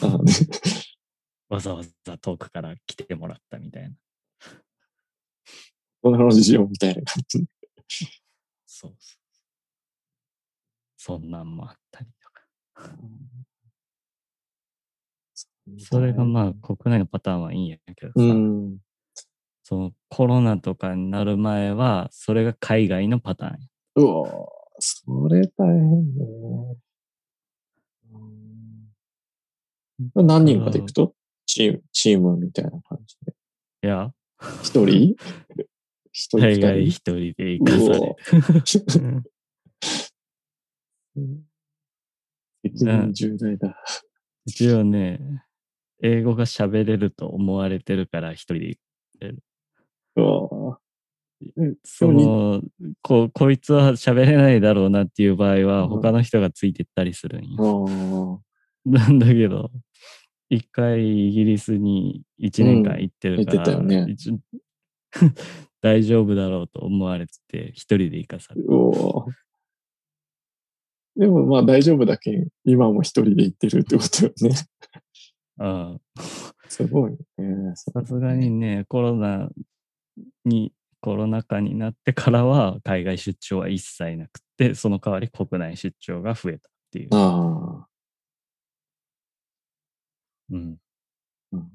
わざわざ遠くから来てもらったみたいな。こんな話しようみたいな感じ。そうそう。そんなんもあったりとか。それがまあ国内のパターンはいいんやけどさ、うん。そのコロナとかになる前は、それが海外のパターンや。うわぁそれ大変ね。うん何人かで行くと？チーム、チームみたいな感じで。いや、一人？一人海外二一人で行かされ。重大だ。一応ね、英語が喋れると思われてるから一人で行く。うわぁそにの、こ、こいつは喋れないだろうなっていう場合は、うん。他の人がついてったりするんあよ。ー。なんだけど、一回イギリスに一年間行ってるから、うんね 大丈夫だろうと思われてて、一人で行かされでもまあ大丈夫だけん、今も一人で行ってるってことよね。うん すごいね。さすがにね、コロナに、コロナ禍になってからは海外出張は一切なくて、その代わり国内出張が増えたっていう。ああ。嗯。嗯